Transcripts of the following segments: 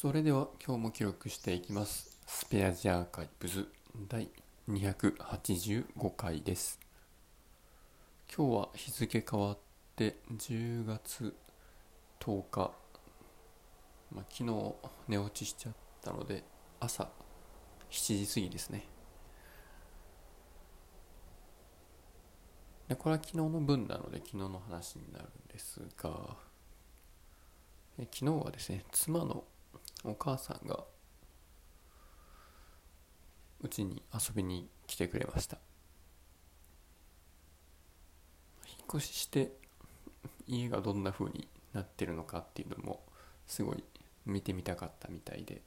それでは今日も記録していきます。スペアジアーカイブズ第285回です。今日は日付変わって10月10日、まあ、昨日寝落ちしちゃったので朝7時過ぎですね。でこれは昨日の分なので昨日の話になるんですが昨日はですね妻のお母さんがうちに遊びに来てくれました。引っ越しして家がどんな風になってるのかっていうのもすごい見てみたかったみたいで。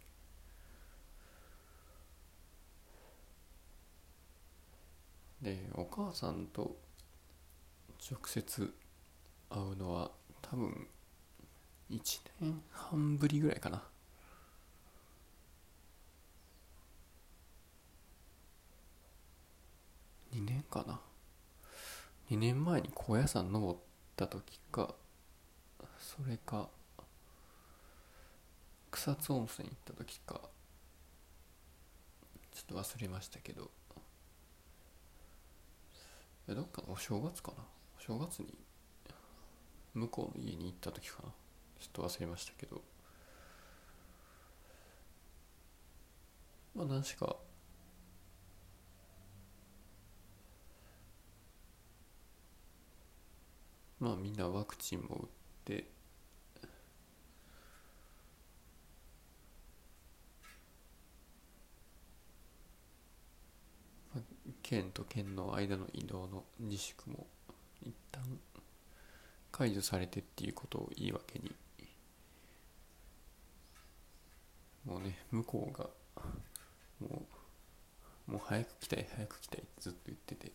でお母さんと直接会うのは多分1年半ぶりぐらいかな2年かな。2年前に高野山登った時かそれか草津温泉行った時かちょっと忘れましたけど。どっかのお正月かな？お正月に向こうの家に行った時かな？ちょっと忘れましたけど。まあ何しかまあみんなワクチンも打って。まあ県と県の間の移動の自粛も一旦解除されてっていうことを言い訳に。もうね向こうがもうもう早く来たい早く来たいってずっと言ってて。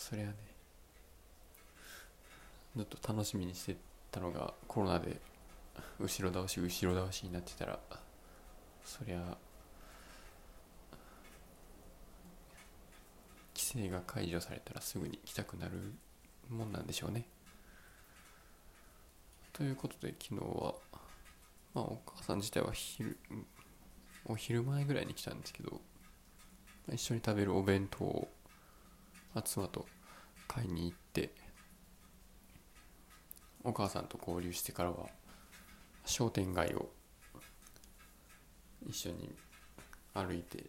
それはねずっと楽しみにしてたのがコロナで後ろ倒し後ろ倒しになってたらそりゃ規制が解除されたらすぐに来たくなるもんなんでしょうね。ということで昨日は、まあ、お母さん自体は昼お昼前ぐらいに来たんですけど、一緒に食べるお弁当を妻と買いに行ってお母さんと交流してからは商店街を一緒に歩いて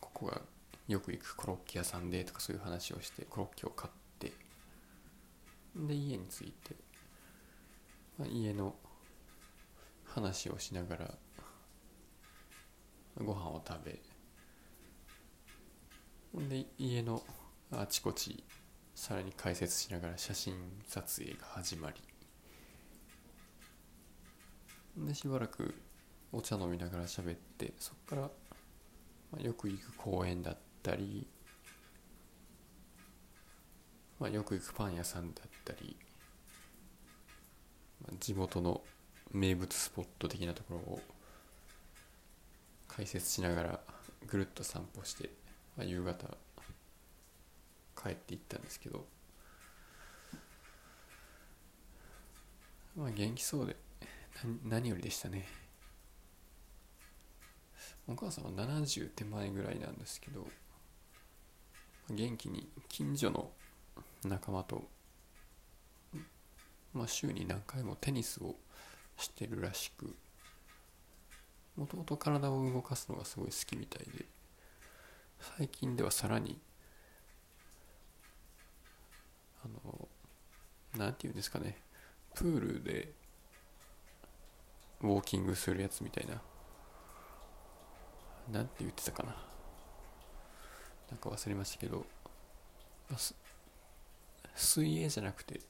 ここがよく行くコロッケ屋さんでとかそういう話をしてコロッケを買ってで家に着いて、まあ、家の話をしながらご飯を食べで家のあちこちさらに解説しながら写真撮影が始まり。でしばらくお茶飲みながら喋ってそこから、まあ、よく行く公園だったり、まあ、よく行くパン屋さんだったり、まあ、地元の名物スポット的なところを解説しながらぐるっと散歩して、まあ、夕方帰っていったんですけどまあ元気そうでな何よりでしたね。お母さんは70手前ぐらいなんですけど元気に近所の仲間と、まあ、週に何回もテニスをしてるらしくもともと体を動かすのがすごい好きみたいで。最近ではさらにあのなんていうんですかね。プールでウォーキングするやつみたいな。なんて言ってたかな。なんか忘れましたけど水泳じゃなくて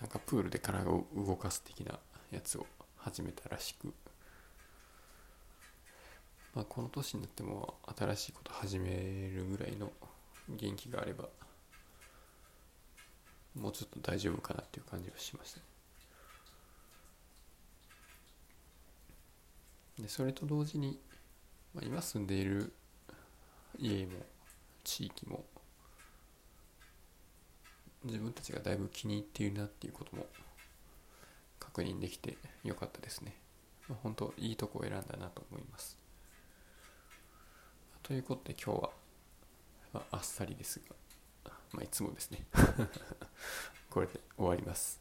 なんかプールで体を動かす的なやつを始めたらしく、まあ、この年になっても新しいこと始めるぐらいの元気があればもうちょっと大丈夫かなっていう感じがしましたね。でそれと同時に、まあ、今住んでいる家も地域も自分たちがだいぶ気に入っているなっていうことも確認できてよかったですね、まあ、本当いいとこを選んだなと思います。ということで今日は、まあ、あっさりですが、まあ、いつもですね。これで終わります。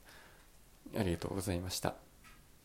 ありがとうございました。